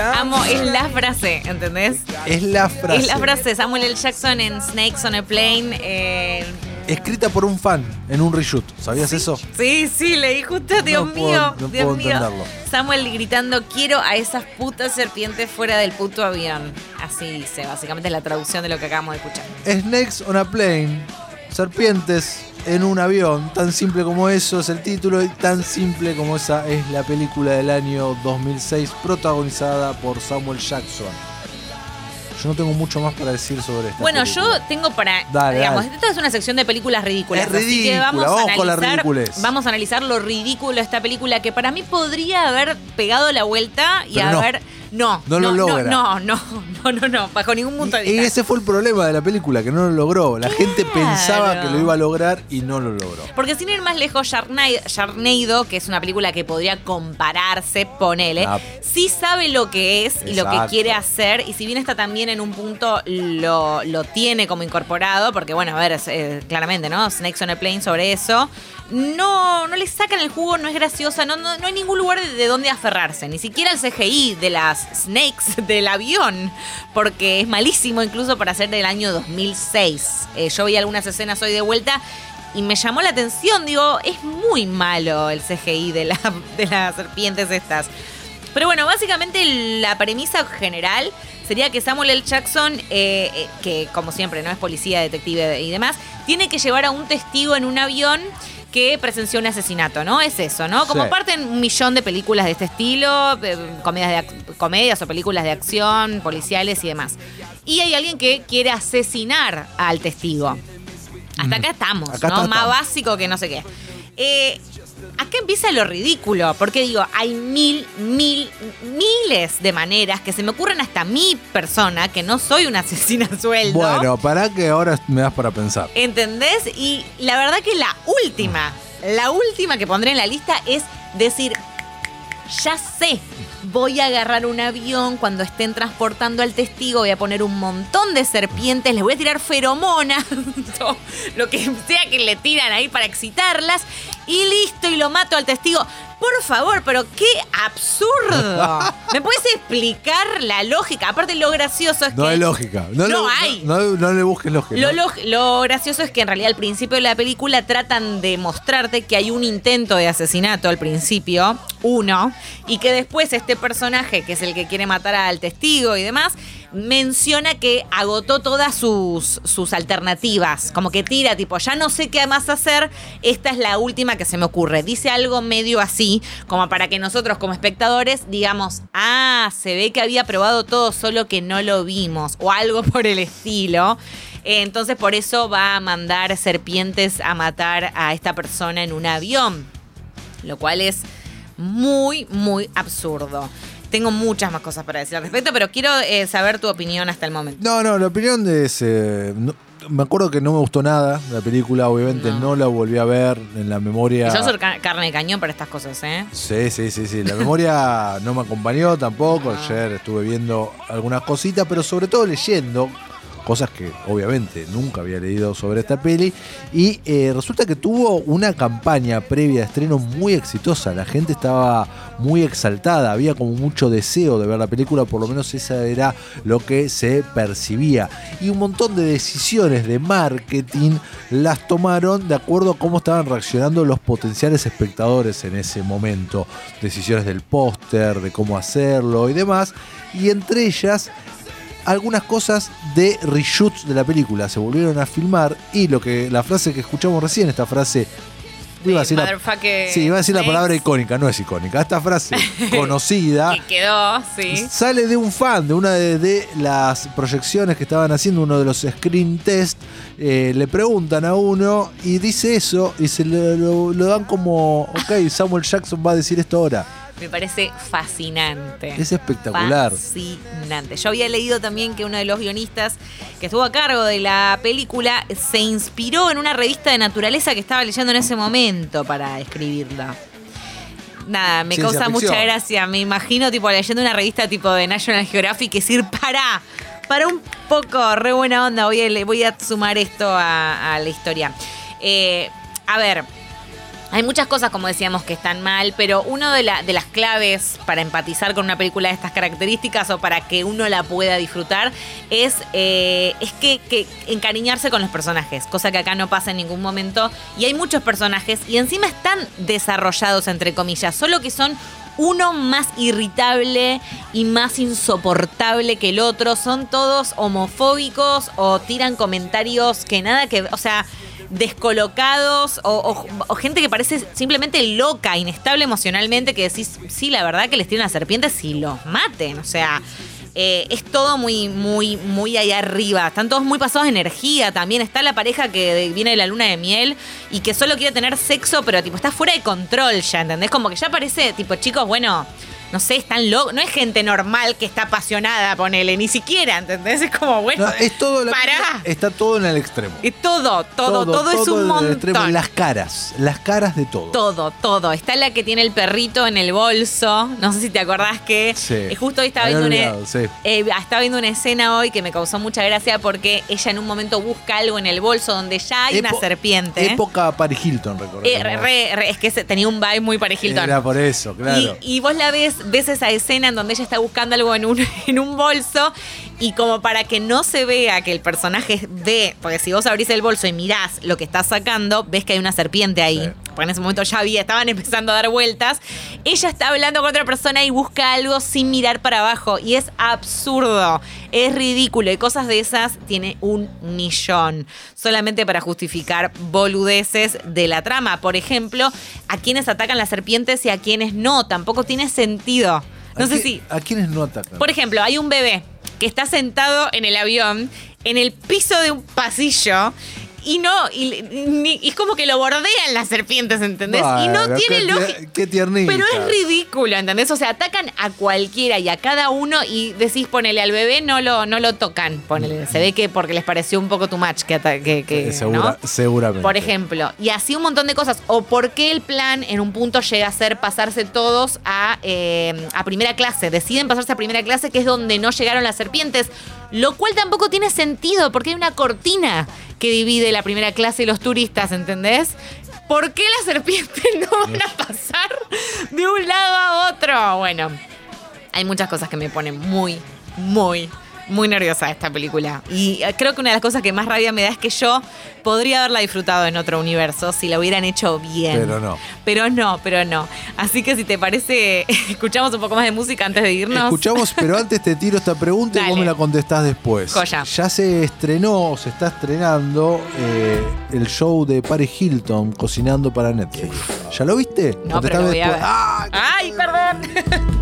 es la frase, ¿entendés? Es la frase. Es la frase Samuel L. Jackson en Snakes on a Plane. eh, Escrita por un fan en un reshoot. ¿Sabías eso? Sí, sí, leí justo, Dios mío, no Dios puedo mío. entenderlo. Samuel gritando, quiero a esas putas serpientes fuera del puto avión. Así dice, básicamente es la traducción de lo que acabamos de escuchar. Snakes on a Plane. Serpientes en un avión. Tan simple como eso es el título y tan simple como esa es la película del año 2006 protagonizada por Samuel Jackson. Yo no tengo mucho más para decir sobre esta Bueno, película. yo tengo para. Dale, digamos, dale. esta es una sección de películas ridículas. Es así que ridícula, vamos, a con analizar. ridiculez. Vamos a analizar lo ridículo de esta película que para mí podría haber pegado la vuelta y Pero no. Haber. No, No lo logra. No, no, no, no, no, bajo ningún punto de Y vista. ese fue el problema de la película, que no lo logró. La gente pensaba que lo iba a lograr y no lo logró. Porque sin ir más lejos, Sharknado, que es una película que podría compararse, ponele, Ah. sí sabe lo que es y lo que quiere hacer. Y si bien está también en un punto, lo, lo tiene como incorporado, porque bueno, a ver, eh, claramente, ¿no? Snakes on a Plane sobre eso. No, no le sacan el jugo, no es graciosa, no, no, no hay ningún lugar de, de donde aferrarse, ni siquiera el CGI de las snakes del avión, porque es malísimo incluso para ser del año 2006. Eh, yo vi algunas escenas hoy de vuelta y me llamó la atención, digo, es muy malo el CGI de, la- de las serpientes estas. Pero bueno, básicamente la premisa general sería que Samuel L. Jackson, eh, eh, que como siempre no es policía, detective y demás, tiene que llevar a un testigo en un avión que presenció un asesinato, ¿no? Es eso, ¿no? Como Sí. parte en un millón de películas de este estilo, eh, comedias, de comedias o películas de acción, policiales y demás. Y hay alguien que quiere asesinar al testigo. Hasta acá estamos, Acá ¿no? está- Más estamos. básico que no sé qué. Eh, acá empieza lo ridículo, porque digo, hay mil, mil, miles de maneras que se me ocurren hasta mi persona, que no soy una asesina a sueldo. Bueno, para que ahora me das para pensar. ¿Entendés? Y la verdad que la última, la última que pondré en la lista es decir, ya sé, voy a agarrar un avión cuando estén transportando al testigo, voy a poner un montón de serpientes, les voy a tirar feromonas, lo que sea que le tiran ahí para excitarlas, y listo, y lo mato al testigo. Por favor, pero qué absurdo. ¿Me puedes explicar la lógica? Aparte, lo gracioso es que. No hay lógica. No, No le- hay. No, no- no le busques lógica. Lo, lo- lo gracioso es que en realidad al principio de la película tratan de mostrarte que hay un intento de asesinato al principio, uno, y que después este personaje, que es el que quiere matar al testigo y demás, menciona que agotó todas sus, sus alternativas, como que tira tipo, ya no sé qué más hacer, esta es la última que se me ocurre. Dice algo medio así, como para que nosotros como espectadores digamos, ah, se ve que había probado todo, solo que no lo vimos, o algo por el estilo. Entonces por eso va a mandar serpientes a matar a esta persona en un avión. Lo cual es muy, muy absurdo. Tengo muchas más cosas para decir al respecto, pero quiero eh, saber tu opinión hasta el momento. No, no, la opinión de ese. no- me acuerdo que no me gustó nada la película, obviamente no, No. la volví a ver en la memoria. Yo soy ca- carne de cañón para estas cosas, ¿eh? Sí, sí, sí, sí. La memoria no me acompañó tampoco. Ayer estuve viendo algunas cositas, pero sobre todo leyendo cosas que obviamente nunca había leído sobre esta peli. Y eh, resulta que tuvo una campaña previa de estreno muy exitosa. La gente estaba muy exaltada, había como mucho deseo de ver la película, por lo menos esa era lo que se percibía. Y un montón de decisiones de marketing las tomaron de acuerdo a cómo estaban reaccionando los potenciales espectadores en ese momento. Decisiones del póster, de cómo hacerlo y demás. Y entre ellas algunas cosas de reshoots de la película. Se volvieron a filmar y lo que la frase que escuchamos recién, esta frase iba a decir la, sí, iba a decir la palabra icónica, no es icónica. Esta frase conocida Que quedó, sí. sale de un fan, de una de, de las proyecciones que estaban haciendo, uno de los screen test. eh, le preguntan a uno y dice eso y se lo, lo- lo dan como, ok, Samuel Jackson va a decir esto ahora. Me parece fascinante. Es espectacular. Fascinante. Yo había leído también que uno de los guionistas que estuvo a cargo de la película se inspiró en una revista de naturaleza que estaba leyendo en ese momento para escribirla. Nada, me Ciencia causa ficción. mucha gracia. Me imagino tipo leyendo una revista tipo de National Geographic y decir, para, para un poco, re buena onda, voy a, voy a sumar esto a, a la historia. Eh, a ver, Hay muchas cosas, como decíamos, que están mal, pero una de, la- de las claves para empatizar con una película de estas características o para que uno la pueda disfrutar es, eh, es que, que encariñarse con los personajes, cosa que acá no pasa en ningún momento. Y hay muchos personajes y encima están desarrollados, entre comillas, solo que son uno más irritable y más insoportable que el otro. Son todos homofóbicos o tiran comentarios que nada que... O sea, descolocados o, gente que parece simplemente loca, inestable emocionalmente, que decís, sí, la verdad que les tiran las serpientes si los maten. O sea, eh, es todo muy, muy, muy allá arriba. Están todos muy pasados de energía también. Está la pareja que viene de la luna de miel y que solo quiere tener sexo, pero tipo está fuera de control ya, ¿entendés? Como que ya parece, tipo, chicos, bueno. No sé, están locos. No es gente normal que está apasionada, ponele, ni siquiera, ¿entendés? Es como, bueno. No, es todo la- pará. está todo en el extremo. Es todo, todo, todo, es un en el montón. extremo. Las caras, las caras de todo. Todo, todo. Está la que tiene el perrito en el bolso. No sé si te acordás que Sí. eh, justo hoy estaba viendo, una, sí. eh, estaba viendo una escena hoy que me causó mucha gracia porque ella en un momento busca algo en el bolso donde ya hay una serpiente. Época Paris Hilton, Eh, recordemos. re- re- es que tenía un vibe muy Paris Hilton. Era por eso, claro. Y, y vos la ves, ves esa escena en donde ella está buscando algo en un, en un bolso y como para que no se vea que el personaje ve, porque si vos abrís el bolso y mirás lo que estás sacando, ves que hay una serpiente ahí. Sí. Porque en ese momento ya había, estaban empezando a dar vueltas. Ella está hablando con otra persona y busca algo sin mirar para abajo. Y es absurdo, es ridículo. Y cosas de esas tiene un millón. Solamente para justificar boludeces de la trama. Por ejemplo, a quienes atacan las serpientes y a quienes no. Tampoco tiene sentido. No ¿A sé si. ¿A quiénes no atacan? Por ejemplo, hay un bebé que está sentado en el avión, en el piso de un pasillo. Y no, y, ni- y es como que lo bordean las serpientes, ¿entendés? y no Bueno, tiene qué tier- lógica. Qué tiernita. Pero es ridículo, ¿entendés? O sea, atacan a cualquiera y a cada uno y decís, ponele al bebé, no lo, no lo tocan. Ponele. Se ve que porque les pareció un poco too much que, ata- que, que, Eh, segura- ¿no? Seguramente. Por ejemplo, y así un montón de cosas. O por qué el plan en un punto llega a ser pasarse todos a, eh, a primera clase. Deciden pasarse a primera clase, que es donde no llegaron las serpientes. Lo cual tampoco tiene sentido, porque hay una cortina que divide la primera clase y los turistas, ¿entendés? ¿Por qué las serpientes no van a pasar de un lado a otro? Bueno, hay muchas cosas que me ponen muy, muy, muy nerviosa de esta película. Y eh, creo que una de las cosas que más rabia me da es que yo podría haberla disfrutado en otro universo si la hubieran hecho bien. Pero no. Pero no, pero no. Así que si te parece, escuchamos un poco más de música antes de irnos. Escuchamos, pero antes te tiro esta pregunta y vos me la contestás después. Joya. Ya se estrenó, se está estrenando eh, el show de Paris Hilton cocinando para Netflix. ¿Ya lo viste? No, pero lo voy a después. ver. ¡Ah! ¡Ay, perdón!